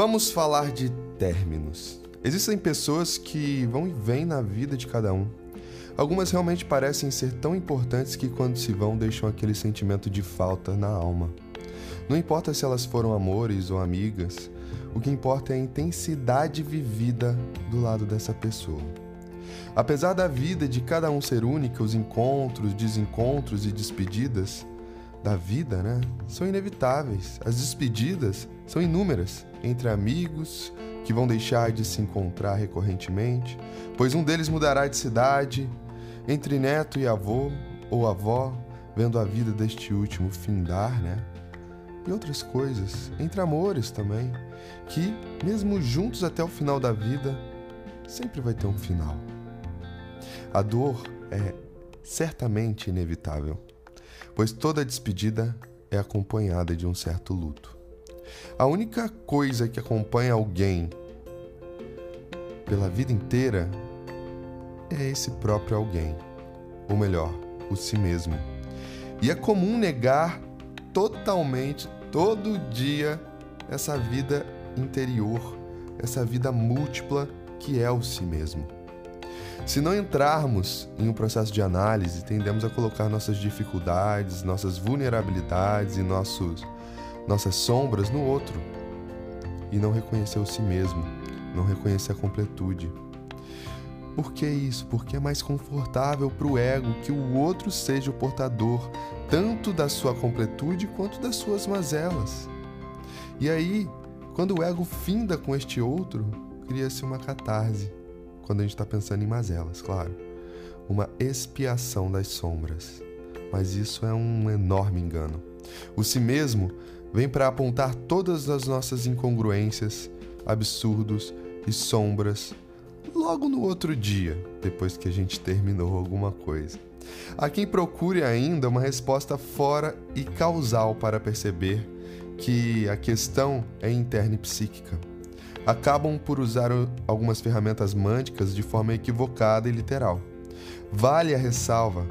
Vamos falar de términos. Existem pessoas que vão e vêm na vida de cada um. Algumas realmente parecem ser tão importantes que, quando se vão, deixam aquele sentimento de falta na alma. Não importa se elas foram amores ou amigas, o que importa é a intensidade vivida do lado dessa pessoa. Apesar da vida de cada um ser única, os encontros, desencontros e despedidas da vida, né, são inevitáveis. As despedidas são inúmeras entre amigos que vão deixar de se encontrar recorrentemente, pois um deles mudará de cidade, entre neto e avô ou avó, vendo a vida deste último findar, né? E outras coisas, entre amores também, que, mesmo juntos até o final da vida, sempre vai ter um final. A dor é certamente inevitável, pois toda despedida é acompanhada de um certo luto. A única coisa que acompanha alguém pela vida inteira é esse próprio alguém, ou melhor, o si mesmo. E é comum negar totalmente, todo dia, essa vida interior, essa vida múltipla que é o si mesmo. Se não entrarmos em um processo de análise, tendemos a colocar nossas dificuldades, nossas vulnerabilidades e nossos, nossas sombras no outro e não reconhecer o si mesmo, não reconhecer a completude. Por que isso? Porque é mais confortável para o ego que o outro seja o portador tanto da sua completude quanto das suas mazelas. E aí, quando o ego finda com este outro, cria-se uma catarse. Quando a gente está pensando em mazelas, claro. Uma expiação das sombras. Mas isso é um enorme engano. O si mesmo vem para apontar todas as nossas incongruências, absurdos e sombras logo no outro dia, depois que a gente terminou alguma coisa. Há quem procure ainda uma resposta fora e causal para perceber que a questão é interna e psíquica. Acabam por usar algumas ferramentas mânticas de forma equivocada e literal. Vale a ressalva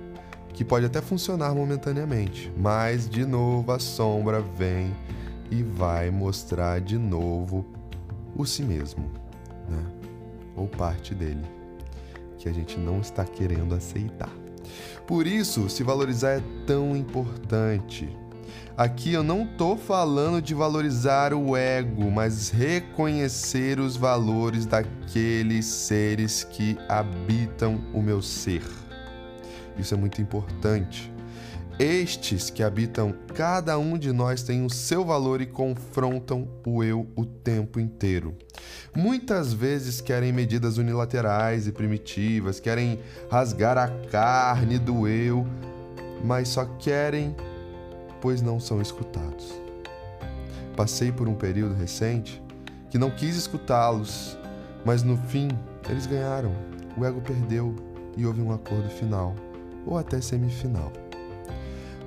que pode até funcionar momentaneamente, mas de novo a sombra vem e vai mostrar de novo o si mesmo, né? ou parte dele, que a gente não está querendo aceitar. Por isso, se valorizar é tão importante. Aqui eu não estou falando de valorizar o ego, mas reconhecer os valores daqueles seres que habitam o meu ser. Isso é muito importante. Estes que habitam cada um de nós têm o seu valor e confrontam o eu o tempo inteiro. Muitas vezes querem medidas unilaterais e primitivas, querem rasgar a carne do eu, mas só querem pois não são escutados. Passei por um período recente que não quis escutá-los, mas no fim eles ganharam, o ego perdeu e houve um acordo final, ou até semifinal.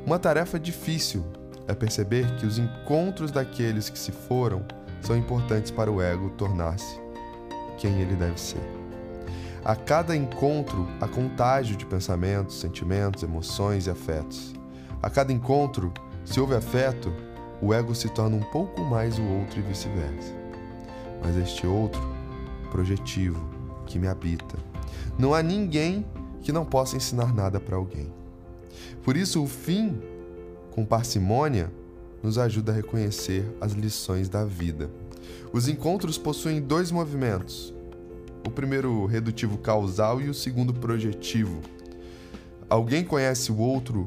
Uma tarefa difícil é perceber que os encontros daqueles que se foram são importantes para o ego tornar-se quem ele deve ser. A cada encontro, há contágio de pensamentos, sentimentos, emoções e afetos. A cada encontro, se houve afeto, o ego se torna um pouco mais o outro e vice-versa. Mas este outro, projetivo, que me habita, não há ninguém que não possa ensinar nada para alguém. Por isso, o fim, com parcimônia, nos ajuda a reconhecer as lições da vida. Os encontros possuem dois movimentos: o primeiro redutivo causal e o segundo projetivo. Alguém conhece o outro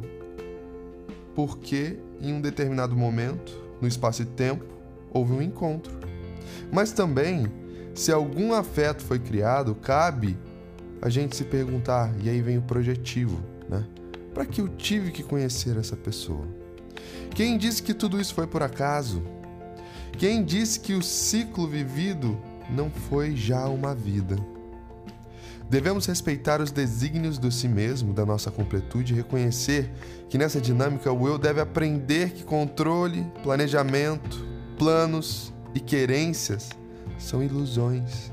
porque, em um determinado momento, no espaço e tempo, houve um encontro. Mas também, se algum afeto foi criado, cabe a gente se perguntar, e aí vem o projetivo, né? Para que eu tive que conhecer essa pessoa? Quem disse que tudo isso foi por acaso? Quem disse que o ciclo vivido não foi já uma vida? Devemos respeitar os desígnios do si mesmo, da nossa completude, e reconhecer que nessa dinâmica o eu deve aprender que controle, planejamento, planos e querências são ilusões.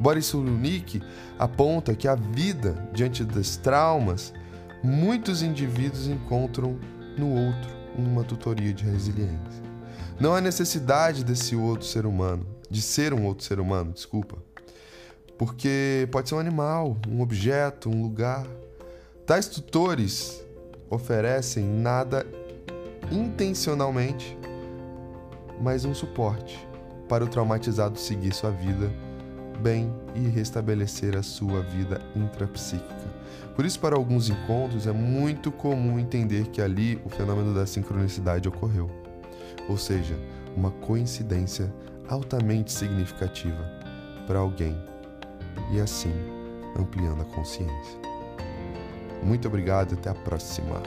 Boris Cyrulnik aponta que a vida, diante dos traumas, muitos indivíduos encontram no outro uma tutoria de resiliência. Não há necessidade desse outro ser humano, de ser um outro ser humano, desculpa. Porque pode ser um animal, um objeto, um lugar. Tais tutores oferecem nada intencionalmente, mas um suporte para o traumatizado seguir sua vida bem e restabelecer a sua vida intrapsíquica. Por isso, para alguns encontros, é muito comum entender que ali o fenômeno da sincronicidade ocorreu, ou seja, uma coincidência altamente significativa para alguém e assim ampliando a consciência. Muito obrigado e até a próxima.